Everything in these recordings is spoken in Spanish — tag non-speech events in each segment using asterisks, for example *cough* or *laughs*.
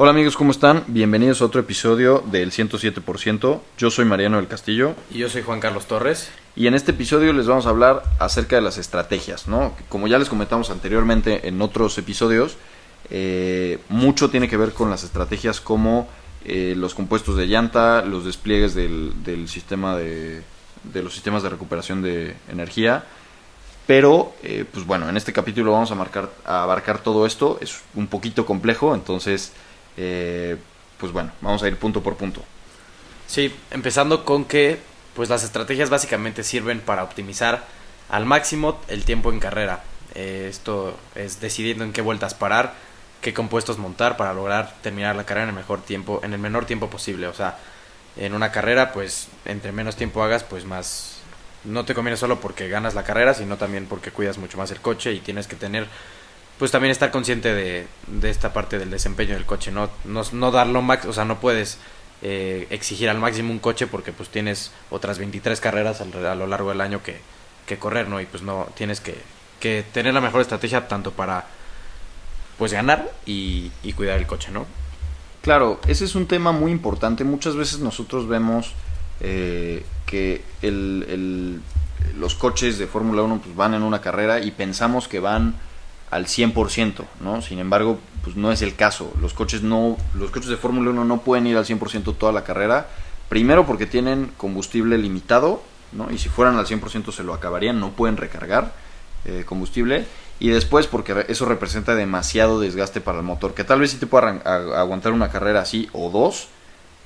Hola amigos, ¿cómo están? Bienvenidos a otro episodio del 107%. Yo soy Mariano del Castillo. Y yo soy Juan Carlos Torres. Y en este episodio les vamos a hablar acerca de las estrategias, ¿no? Como ya les comentamos anteriormente en otros episodios, eh, mucho tiene que ver con las estrategias como eh, los compuestos de llanta, los despliegues del, del sistema de, de, los sistemas de recuperación de energía. Pero, eh, pues bueno, en este capítulo vamos a, marcar, a abarcar todo esto. Es un poquito complejo, entonces eh, pues bueno, vamos a ir punto por punto. Sí, empezando con que pues las estrategias básicamente sirven para optimizar al máximo el tiempo en carrera. Eh, esto es decidiendo en qué vueltas parar, qué compuestos montar para lograr terminar la carrera en el mejor tiempo, en el menor tiempo posible. O sea, en una carrera, pues entre menos tiempo hagas, pues más no te conviene solo porque ganas la carrera, sino también porque cuidas mucho más el coche y tienes que tener pues también estar consciente de, de esta parte del desempeño del coche, no, no, no darlo max, o sea, no puedes eh, exigir al máximo un coche porque pues tienes otras 23 carreras a lo largo del año que, que correr, ¿no? Y pues no, tienes que, que, tener la mejor estrategia tanto para pues ganar y, y, cuidar el coche, ¿no? Claro, ese es un tema muy importante. Muchas veces nosotros vemos eh, que el, el, los coches de Fórmula 1 pues van en una carrera y pensamos que van al 100%, ¿no? Sin embargo, pues no es el caso. Los coches no los coches de Fórmula 1 no pueden ir al 100% toda la carrera. Primero porque tienen combustible limitado, ¿no? Y si fueran al 100% se lo acabarían, no pueden recargar eh, combustible. Y después porque eso representa demasiado desgaste para el motor, que tal vez sí te pueda aguantar una carrera así o dos,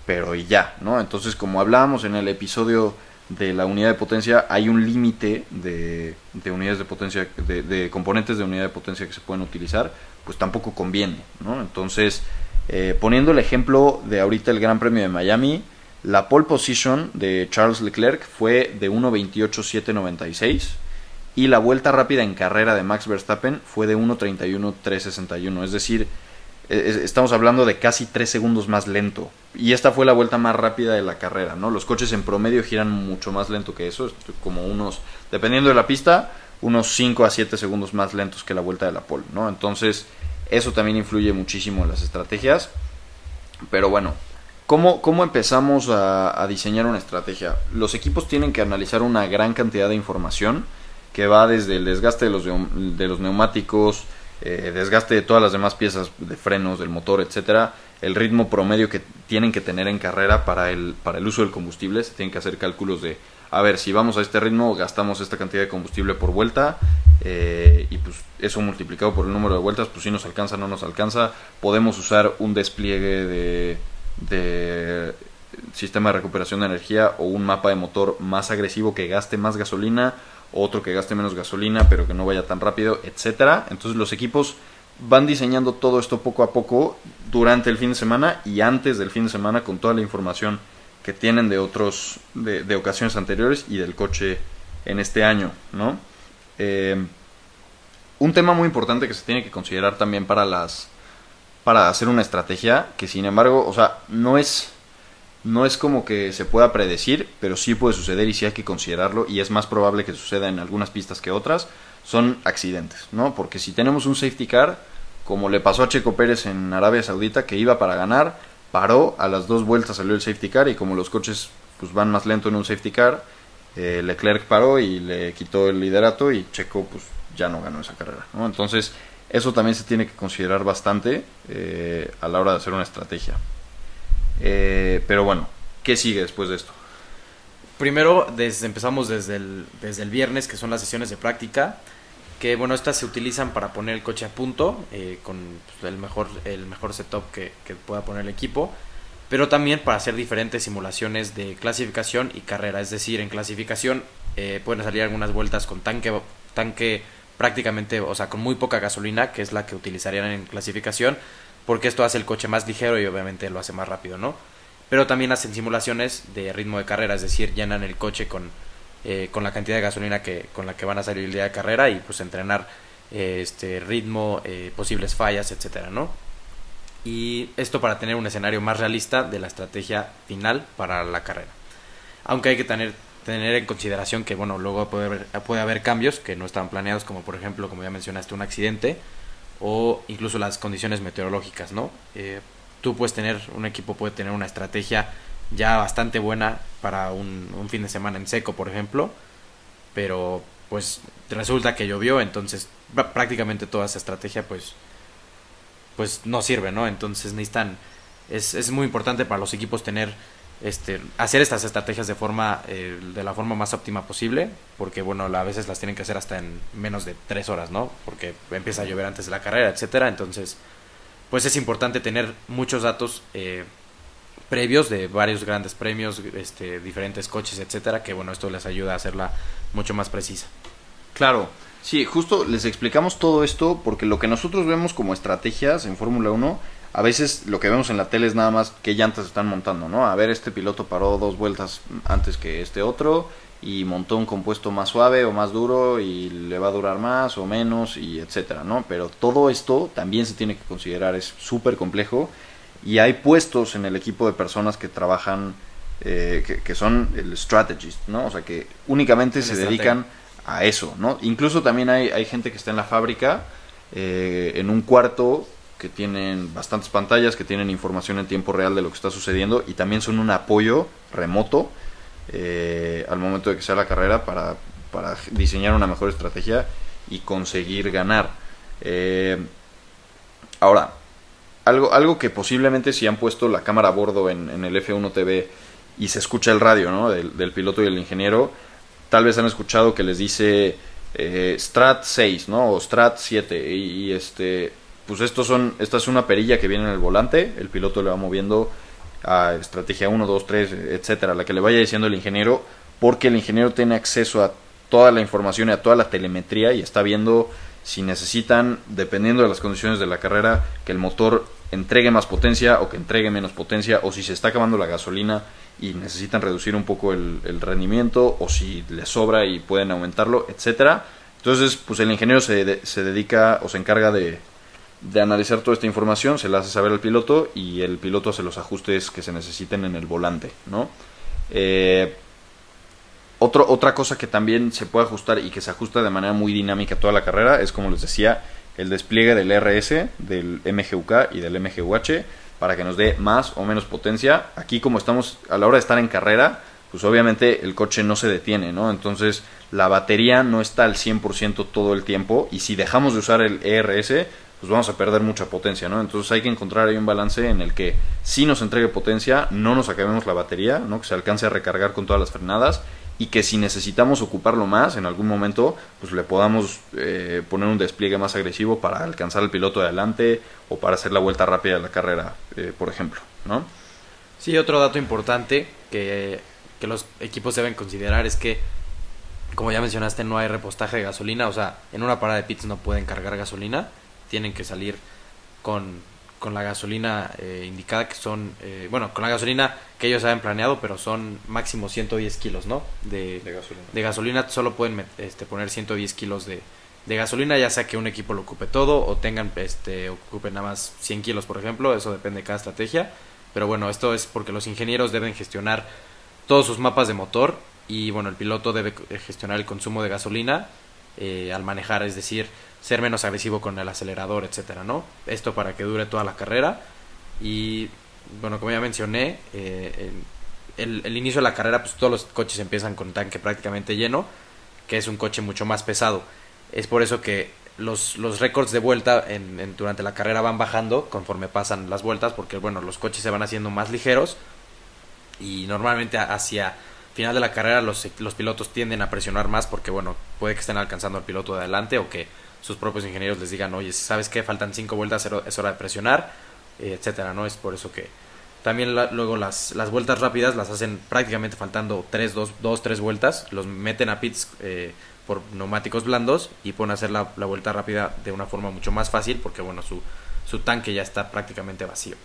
pero y ya, ¿no? Entonces, como hablábamos en el episodio de la unidad de potencia hay un límite de, de, unidades de potencia, de, de, componentes de unidad de potencia que se pueden utilizar, pues tampoco conviene, ¿no? Entonces, eh, poniendo el ejemplo de ahorita el Gran Premio de Miami, la pole position de Charles Leclerc fue de 1.28.796 y la vuelta rápida en carrera de Max Verstappen fue de 1.31.361, es decir, estamos hablando de casi 3 segundos más lento. Y esta fue la vuelta más rápida de la carrera, ¿no? Los coches en promedio giran mucho más lento que eso, como unos, dependiendo de la pista, unos 5 a 7 segundos más lentos que la vuelta de la pole, ¿no? Entonces, eso también influye muchísimo en las estrategias. Pero bueno, ¿cómo, cómo empezamos a, a diseñar una estrategia? Los equipos tienen que analizar una gran cantidad de información que va desde el desgaste de los, de los neumáticos, eh, desgaste de todas las demás piezas de frenos, del motor, etcétera, el ritmo promedio que tienen que tener en carrera para el, para el uso del combustible, se tienen que hacer cálculos de, a ver, si vamos a este ritmo, gastamos esta cantidad de combustible por vuelta, eh, y pues eso multiplicado por el número de vueltas, pues si nos alcanza, no nos alcanza, podemos usar un despliegue de, de sistema de recuperación de energía o un mapa de motor más agresivo que gaste más gasolina otro que gaste menos gasolina pero que no vaya tan rápido, etcétera. Entonces los equipos van diseñando todo esto poco a poco durante el fin de semana y antes del fin de semana con toda la información que tienen de otros de, ocasiones anteriores y del coche en este año, ¿no? Eh, un tema muy importante que se tiene que considerar también para las para hacer una estrategia que sin embargo, o sea, no es no es como que se pueda predecir, pero sí puede suceder y sí hay que considerarlo y es más probable que suceda en algunas pistas que otras, son accidentes, ¿no? Porque si tenemos un safety car, como le pasó a Checo Pérez en Arabia Saudita, que iba para ganar, paró, a las dos vueltas salió el safety car y como los coches pues van más lento en un safety car, eh, Leclerc paró y le quitó el liderato y Checo pues ya no ganó esa carrera, ¿no? Entonces eso también se tiene que considerar bastante eh, a la hora de hacer una estrategia. Eh, pero bueno, ¿qué sigue después de esto? Primero desde, empezamos desde el, desde el viernes, que son las sesiones de práctica, que bueno, estas se utilizan para poner el coche a punto, eh, con pues, el, mejor, el mejor setup que, que, pueda poner el equipo, pero también para hacer diferentes simulaciones de clasificación y carrera, es decir, en clasificación eh, pueden salir algunas vueltas con tanque, tanque prácticamente, o sea, con muy poca gasolina, que es la que utilizarían en clasificación, porque esto hace el coche más ligero y obviamente lo hace más rápido, ¿no? Pero también hacen simulaciones de ritmo de carrera, es decir, llenan el coche con, eh, con la cantidad de gasolina que, con la que van a salir el día de carrera y pues entrenar eh, este ritmo, eh, posibles fallas, etcétera, ¿no? Y esto para tener un escenario más realista de la estrategia final para la carrera. Aunque hay que tener, tener en consideración que, bueno, luego puede haber, puede haber cambios que no estaban planeados, como por ejemplo, como ya mencionaste, un accidente o incluso las condiciones meteorológicas, ¿no? Eh, tú puedes tener, un equipo puede tener una estrategia ya bastante buena para un, un fin de semana en seco, por ejemplo, pero pues resulta que llovió, entonces prácticamente toda esa estrategia pues pues no sirve, ¿no? Entonces necesitan es, es muy importante para los equipos tener este, hacer estas estrategias de forma eh, de la forma más óptima posible porque bueno a veces las tienen que hacer hasta en menos de tres horas no porque empieza a llover antes de la carrera etcétera. Entonces pues es importante tener muchos datos eh, previos de varios grandes premios este diferentes coches etcétera que bueno esto les ayuda a hacerla mucho más precisa. Claro. Sí justo les explicamos todo esto porque lo que nosotros vemos como estrategias en Fórmula 1 a veces lo que vemos en la tele es nada más qué llantas están montando, ¿no? A ver, este piloto paró dos vueltas antes que este otro y montó un compuesto más suave o más duro y le va a durar más o menos y etcétera, ¿no? Pero todo esto también se tiene que considerar, es súper complejo y hay puestos en el equipo de personas que trabajan, eh, que, son el strategist, ¿no? O sea, que únicamente se dedican a eso, ¿no? Incluso también hay, hay gente que está en la fábrica, eh, en un cuarto que tienen bastantes pantallas, que tienen información en tiempo real de lo que está sucediendo y también son un apoyo remoto eh, al momento de que sea la carrera para, para, diseñar una mejor estrategia y conseguir ganar. Eh, ahora, algo, algo que posiblemente si han puesto la cámara a bordo en, el F1 TV y se escucha el radio ¿no? del, piloto y el ingeniero, tal vez han escuchado que les dice eh, Strat 6 ¿no? o Strat 7 y este pues estos son, esta es una perilla que viene en el volante, el piloto le va moviendo a estrategia 1, 2, 3, etcétera, la que le vaya diciendo el ingeniero, porque el ingeniero tiene acceso a toda la información y a toda la telemetría y está viendo si necesitan, dependiendo de las condiciones de la carrera, que el motor entregue más potencia o que entregue menos potencia, o si se está acabando la gasolina y necesitan reducir un poco el, rendimiento, o si les sobra y pueden aumentarlo, etcétera. Entonces, pues el ingeniero se, se dedica o se encarga de, de analizar toda esta información, se la hace saber al piloto y el piloto hace los ajustes que se necesiten en el volante, ¿no? Eh, otra cosa que también se puede ajustar y que se ajusta de manera muy dinámica toda la carrera es, como les decía, el despliegue del RS, del MGUK y del MGUH para que nos dé más o menos potencia. Aquí como estamos a la hora de estar en carrera, pues obviamente el coche no se detiene, ¿no? Entonces la batería no está al 100% todo el tiempo y si dejamos de usar el ERS, pues vamos a perder mucha potencia, ¿no? Entonces hay que encontrar ahí un balance en el que si nos entregue potencia, no nos acabemos la batería, ¿no? Que se alcance a recargar con todas las frenadas y que si necesitamos ocuparlo más en algún momento, pues le podamos eh, poner un despliegue más agresivo para alcanzar al piloto de adelante o para hacer la vuelta rápida de la carrera, eh, por ejemplo, ¿no? Sí, otro dato importante que, que los equipos deben considerar es que como ya mencionaste, no hay repostaje de gasolina, o sea, en una parada de pits no pueden cargar gasolina tienen que salir con, con la gasolina eh, indicada, que son, eh, bueno, con la gasolina que ellos habían planeado, pero son máximo 110 kilos, ¿no? De, gasolina. De gasolina solo pueden este, poner 110 kilos de, de gasolina, ya sea que un equipo lo ocupe todo o tengan, este, ocupen nada más 100 kilos, por ejemplo, eso depende de cada estrategia. Pero bueno, esto es porque los ingenieros deben gestionar todos sus mapas de motor y bueno, el piloto debe gestionar el consumo de gasolina eh, al manejar, es decir, ser menos agresivo con el acelerador, etcétera, ¿no? Esto para que dure toda la carrera y bueno, como ya mencioné, eh, el, inicio de la carrera, pues todos los coches empiezan con tanque prácticamente lleno, que es un coche mucho más pesado. Es por eso que los, los récords de vuelta en, durante la carrera van bajando conforme pasan las vueltas, porque bueno, los coches se van haciendo más ligeros y normalmente hacia final de la carrera los, los pilotos tienden a presionar más porque bueno, puede que estén alcanzando al piloto de adelante o que sus propios ingenieros les digan, oye, ¿sabes qué? Faltan cinco vueltas, es hora de presionar, etcétera, ¿no? Es por eso que también luego las, las vueltas rápidas las hacen prácticamente faltando tres, dos, dos tres vueltas, los meten a pits eh, por neumáticos blandos y pueden hacer la, la, vuelta rápida de una forma mucho más fácil porque, bueno, su, su tanque ya está prácticamente vacío.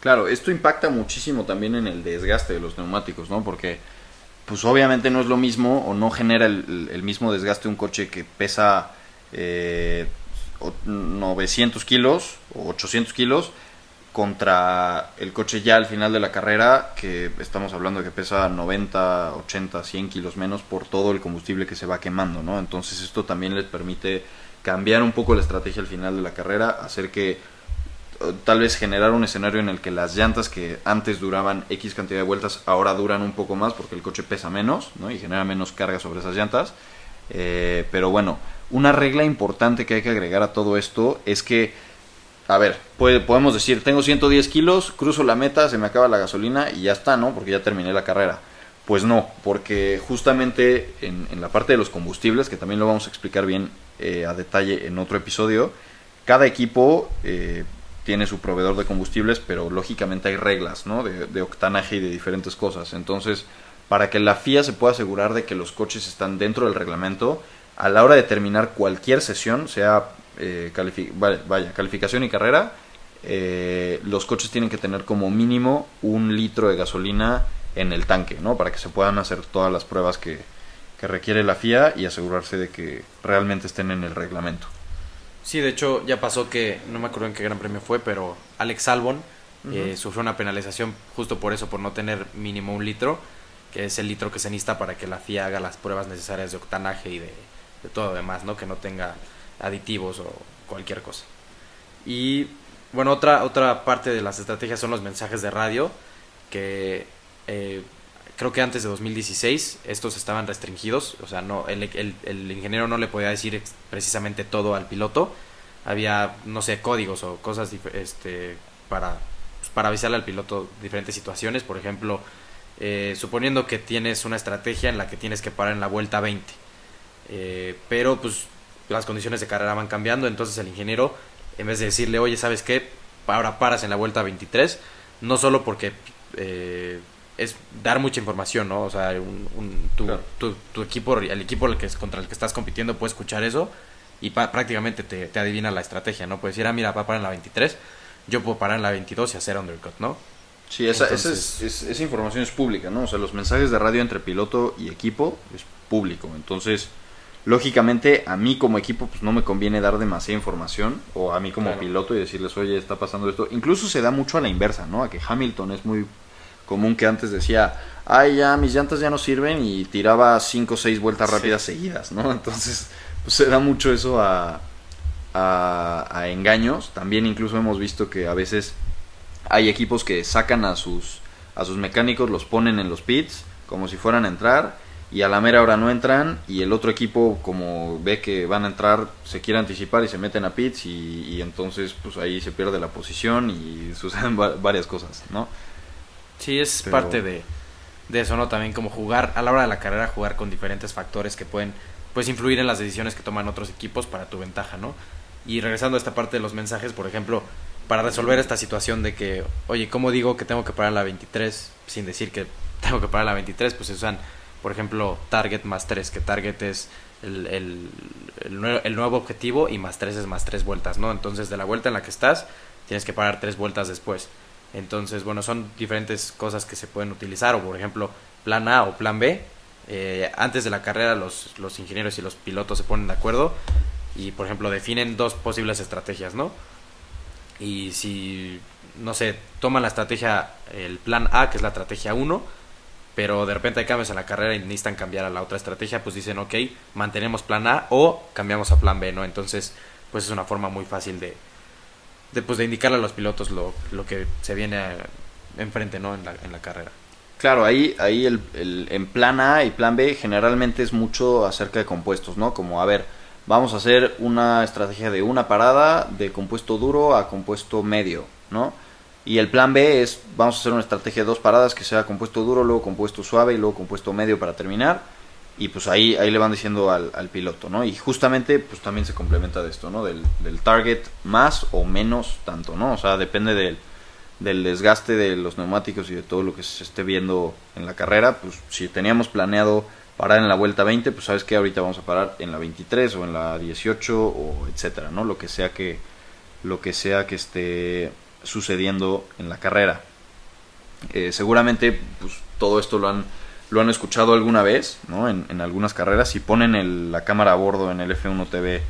Claro, esto impacta muchísimo también en el desgaste de los neumáticos, ¿no? Porque pues obviamente no es lo mismo o no genera el, mismo desgaste un coche que pesa eh, 900 kilos o 800 kilos contra el coche ya al final de la carrera, que estamos hablando de que pesa 90, 80, 100 kilos menos por todo el combustible que se va quemando, ¿no? Entonces esto también les permite cambiar un poco la estrategia al final de la carrera, hacer que tal vez generar un escenario en el que las llantas que antes duraban X cantidad de vueltas ahora duran un poco más porque el coche pesa menos ¿no? y genera menos carga sobre esas llantas. Eh, pero bueno, una regla importante que hay que agregar a todo esto es que, a ver, podemos decir, tengo 110 kilos, cruzo la meta, se me acaba la gasolina y ya está, ¿no? Porque ya terminé la carrera. Pues no, porque justamente en, la parte de los combustibles, que también lo vamos a explicar bien eh, a detalle en otro episodio, cada equipo eh, tiene su proveedor de combustibles, pero lógicamente hay reglas, ¿no? De, octanaje y de diferentes cosas. Entonces, para que la FIA se pueda asegurar de que los coches están dentro del reglamento, a la hora de terminar cualquier sesión, sea eh, vaya, calificación y carrera, eh, los coches tienen que tener como mínimo un litro de gasolina en el tanque, ¿no? Para que se puedan hacer todas las pruebas que, que requiere la FIA y asegurarse de que realmente estén en el reglamento. Sí, de hecho ya pasó que, no me acuerdo en qué gran premio fue, pero Alex Albon eh, sufrió una penalización justo por eso, por no tener mínimo un litro, que es el litro que se necesita para que la FIA haga las pruebas necesarias de octanaje y de, todo lo demás, ¿no? Que no tenga aditivos o cualquier cosa. Y bueno, otra, otra parte de las estrategias son los mensajes de radio, que eh, creo que antes de 2016 estos estaban restringidos, o sea, no el, el, ingeniero no le podía decir precisamente todo al piloto, había, no sé, códigos o cosas este, para, pues, para avisarle al piloto diferentes situaciones, por ejemplo, eh, suponiendo que tienes una estrategia en la que tienes que parar en la vuelta 20, eh, pero pues las condiciones de carrera van cambiando, entonces el ingeniero, en vez de decirle, oye, ¿sabes qué? Ahora paras en la vuelta 23, no solo porque... Eh, es dar mucha información, ¿no? O sea, un, tu, tu, equipo, el equipo el que, contra el que estás compitiendo puede escuchar eso y prácticamente te, te, adivina la estrategia, ¿no? Puedes decir, ah, mira, va a parar en la 23, yo puedo parar en la 22 y hacer undercut, ¿no? Sí, esa, esa, es, esa información es pública, ¿no? O sea, los mensajes de radio entre piloto y equipo es público. Entonces, lógicamente, a mí como equipo, pues no me conviene dar demasiada información, o a mí como piloto y decirles, oye, está pasando esto. Incluso se da mucho a la inversa, ¿no? A que Hamilton es muy común que antes decía, ay, ya mis llantas ya no sirven y tiraba cinco o seis vueltas rápidas seguidas, ¿no? Entonces, pues se da mucho eso a, a, engaños. También incluso hemos visto que a veces hay equipos que sacan a sus, a sus mecánicos, los ponen en los pits como si fueran a entrar y a la mera hora no entran y el otro equipo como ve que van a entrar se quiere anticipar y se meten a pits y, entonces pues ahí se pierde la posición y *laughs* suceden varias cosas, ¿no? Sí, es parte de, de eso, ¿no? También como jugar, a la hora de la carrera, jugar con diferentes factores que pueden pues influir en las decisiones que toman otros equipos para tu ventaja, ¿no? Y regresando a esta parte de los mensajes, por ejemplo, para resolver esta situación de que, oye, ¿cómo digo que tengo que parar la 23 sin decir que *laughs* tengo que parar la 23? Pues se usan, por ejemplo, target más 3, que target es el, el, el, nuevo objetivo y más 3 es más 3 vueltas, ¿no? Entonces, de la vuelta en la que estás, tienes que parar 3 vueltas después. Entonces, bueno, son diferentes cosas que se pueden utilizar, o por ejemplo, plan A o plan B. Eh, antes de la carrera los, los ingenieros y los pilotos se ponen de acuerdo y, por ejemplo, definen dos posibles estrategias, ¿no? Y si, no sé, toman la estrategia, el plan A, que es la estrategia 1, pero de repente hay cambios en la carrera y necesitan cambiar a la otra estrategia, pues dicen, ok, mantenemos plan A o cambiamos a plan B, ¿no? Entonces, pues es una forma muy fácil de, de, pues, de indicarle a los pilotos lo, lo que se viene enfrente ¿no? en, la, en la carrera. Claro, ahí, ahí el, el, en plan A y plan B generalmente es mucho acerca de compuestos, ¿no? Como, a ver, vamos a hacer una estrategia de una parada de compuesto duro a compuesto medio, ¿no? Y el plan B es, vamos a hacer una estrategia de dos paradas que sea compuesto duro, luego compuesto suave y luego compuesto medio para terminar y pues ahí, ahí le van diciendo al, piloto, ¿no? Y justamente pues también se complementa de esto, ¿no? Del, del, target más o menos tanto, ¿no? O sea, depende del, del desgaste de los neumáticos y de todo lo que se esté viendo en la carrera, pues si teníamos planeado parar en la vuelta 20, pues sabes que ahorita vamos a parar en la 23 o en la 18 o etcétera, ¿no? Lo que sea que lo que sea que esté sucediendo en la carrera. Eh, seguramente pues todo esto lo han lo han escuchado alguna vez, ¿no? En, en algunas carreras. Si ponen la cámara a bordo en el F1 TV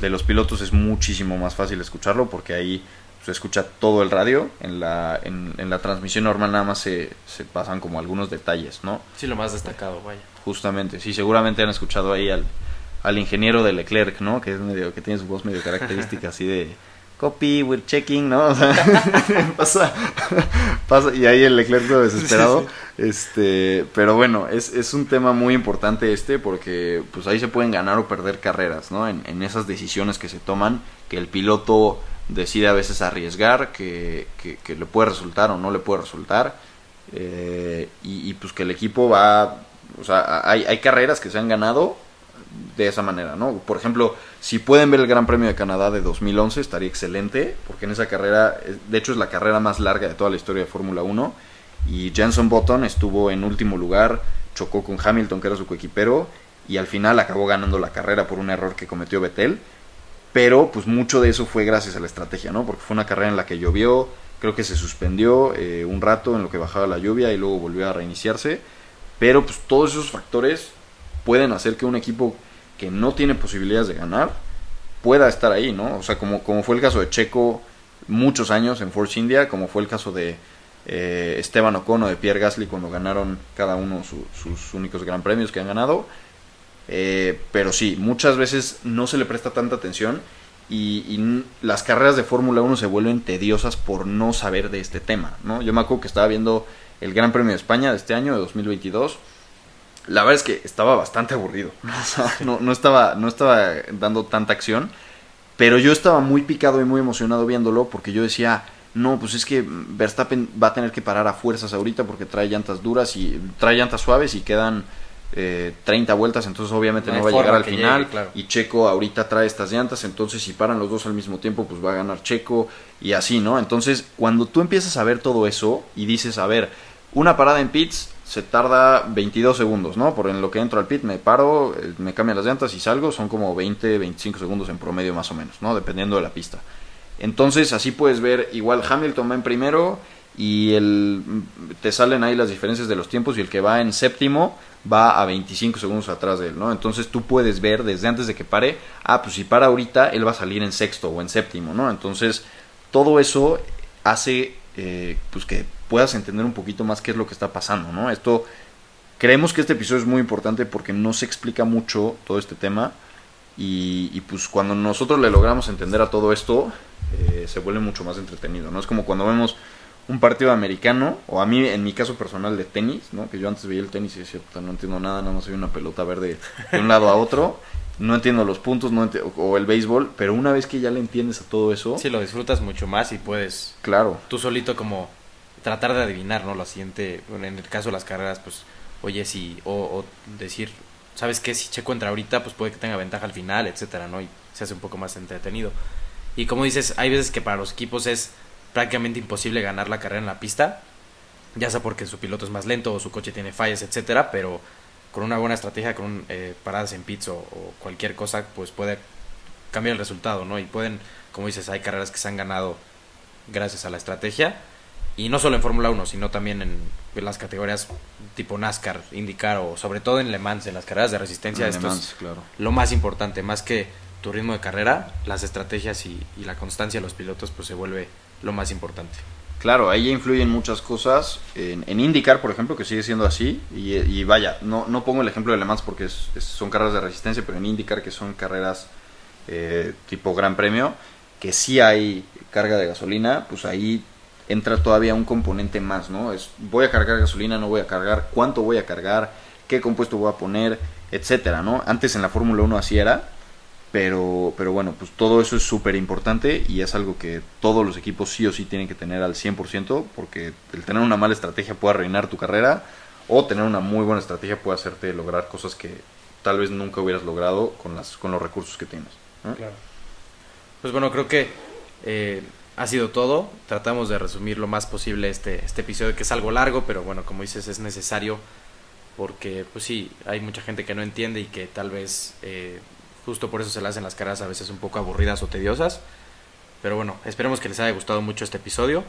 de los pilotos es muchísimo más fácil escucharlo porque ahí se escucha todo el radio. En la, en, la transmisión normal nada más se, se, pasan como algunos detalles, ¿no? Sí, lo más destacado, vaya. Justamente, sí, seguramente han escuchado ahí al, al ingeniero de Leclerc, ¿no? Que es medio, que tiene su voz medio característica *laughs* así de copy, we're checking, ¿no? *laughs* O sea, *laughs* pasa, pasa, y ahí el Leclerc todo desesperado. Este, pero bueno, es, es un tema muy importante este porque pues ahí se pueden ganar o perder carreras, ¿no? En, en esas decisiones que se toman, que el piloto decide a veces arriesgar, que, que, que le puede resultar o no le puede resultar. Eh, y, y, pues que el equipo va, o sea, hay, hay carreras que se han ganado de esa manera, ¿no? Por ejemplo, si pueden ver el Gran Premio de Canadá de 2011, estaría excelente, porque en esa carrera, de hecho es la carrera más larga de toda la historia de Fórmula 1, y Jenson Button estuvo en último lugar, chocó con Hamilton, que era su coequipero, y al final acabó ganando la carrera por un error que cometió Vettel, pero pues mucho de eso fue gracias a la estrategia, ¿no? Porque fue una carrera en la que llovió, creo que se suspendió eh, un rato en lo que bajaba la lluvia y luego volvió a reiniciarse, pero pues todos esos factores pueden hacer que un equipo que no tiene posibilidades de ganar pueda estar ahí, ¿no? O sea, como, como fue el caso de Checo muchos años en Force India, como fue el caso de eh, Esteban Ocon o de Pierre Gasly cuando ganaron cada uno su, sus únicos gran premios que han ganado. Eh, pero sí, muchas veces no se le presta tanta atención y, y las carreras de Fórmula 1 se vuelven tediosas por no saber de este tema, ¿no? Yo me acuerdo que estaba viendo el Gran Premio de España de este año, de 2022, la verdad es que estaba bastante aburrido. *laughs* *laughs* no, no, estaba, no estaba dando tanta acción. Pero yo estaba muy picado y muy emocionado viéndolo porque yo decía, no, pues es que Verstappen va a tener que parar a fuerzas ahorita porque trae llantas duras y trae llantas suaves y quedan eh, 30 vueltas, entonces obviamente no, no va a llegar al final. Llegue, claro. Y Checo ahorita trae estas llantas, entonces si paran los dos al mismo tiempo, pues va a ganar Checo y así, ¿no? Entonces, cuando tú empiezas a ver todo eso y dices, a ver, una parada en pits se tarda 22 segundos, ¿no? Por en lo que entro al pit me paro, eh, me cambian las llantas y salgo, son como 20, 25 segundos en promedio más o menos, ¿no? Dependiendo de la pista. Entonces así puedes ver, igual Hamilton va en primero y el, te salen ahí las diferencias de los tiempos y el que va en séptimo va a 25 segundos atrás de él, ¿no? Entonces tú puedes ver desde antes de que pare, ah, pues si para ahorita, él va a salir en sexto o en séptimo, ¿no? Entonces todo eso hace eh, pues que puedas entender un poquito más qué es lo que está pasando, ¿no? Esto, creemos que este episodio es muy importante porque no se explica mucho todo este tema y, pues cuando nosotros le logramos entender a todo esto, eh, se vuelve mucho más entretenido, ¿no? Es como cuando vemos un partido americano, o a mí, en mi caso personal, de tenis, ¿no? Que yo antes veía el tenis y decía, no entiendo nada, nada más soy una pelota verde de un lado a otro. No entiendo los puntos, no enti o el béisbol, pero una vez que ya le entiendes a todo eso... Sí, lo disfrutas mucho más y puedes... Claro. Tú solito como tratar de adivinar, ¿no? Lo siguiente, bueno, en el caso de las carreras, pues, oye, si, o, o, decir, ¿sabes qué? Si Checo entra ahorita, pues puede que tenga ventaja al final, etcétera, ¿no? Y se hace un poco más entretenido. Y como dices, hay veces que para los equipos es prácticamente imposible ganar la carrera en la pista, ya sea porque su piloto es más lento o su coche tiene fallas, etcétera, pero con una buena estrategia, con eh, paradas en pits o, o, cualquier cosa, pues puede cambiar el resultado, ¿no? Y pueden, como dices, hay carreras que se han ganado gracias a la estrategia y no solo en Fórmula 1, sino también en, en, las categorías tipo NASCAR, IndyCar o sobre todo en Le Mans, en las carreras de resistencia. En esto Le Mans, es claro. lo más importante, más que tu ritmo de carrera, las estrategias y, y, la constancia de los pilotos pues se vuelve lo más importante. Claro, ahí influyen muchas cosas. En, IndyCar, por ejemplo, que sigue siendo así. Y, vaya, no, no, pongo el ejemplo de Le Mans porque es, son carreras de resistencia, pero en IndyCar, que son carreras eh, tipo Gran Premio, que sí hay carga de gasolina, pues ahí entra todavía un componente más, ¿no? Es voy a cargar gasolina, no voy a cargar, cuánto voy a cargar, qué compuesto voy a poner, etcétera, ¿no? Antes en la Fórmula 1 así era, pero, pero bueno, pues todo eso es súper importante y es algo que todos los equipos sí o sí tienen que tener al 100%, porque el tener una mala estrategia puede arruinar tu carrera o tener una muy buena estrategia puede hacerte lograr cosas que tal vez nunca hubieras logrado con, las, con los recursos que tienes. Claro. Pues bueno, creo que eh, ha sido todo. Tratamos de resumir lo más posible este, este episodio, que es algo largo, pero bueno, como dices, es necesario porque, pues sí, hay mucha gente que no entiende y que tal vez eh, justo por eso se le hacen las caras a veces un poco aburridas o tediosas. Pero bueno, esperemos que les haya gustado mucho este episodio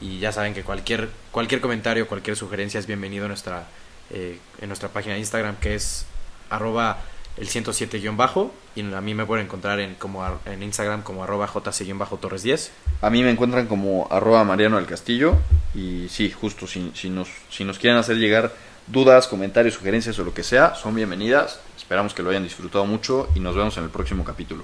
y ya saben que cualquier, cualquier comentario, cualquier sugerencia es bienvenido en nuestra, eh, en nuestra página de Instagram que es arroba el 107-bajo y a mí me pueden encontrar en, como en Instagram como arroba jc-torres 10. A mí me encuentran como arroba mariano del castillo y sí, justo si, si, nos, si nos quieren hacer llegar dudas, comentarios, sugerencias o lo que sea, son bienvenidas. Esperamos que lo hayan disfrutado mucho y nos vemos en el próximo capítulo.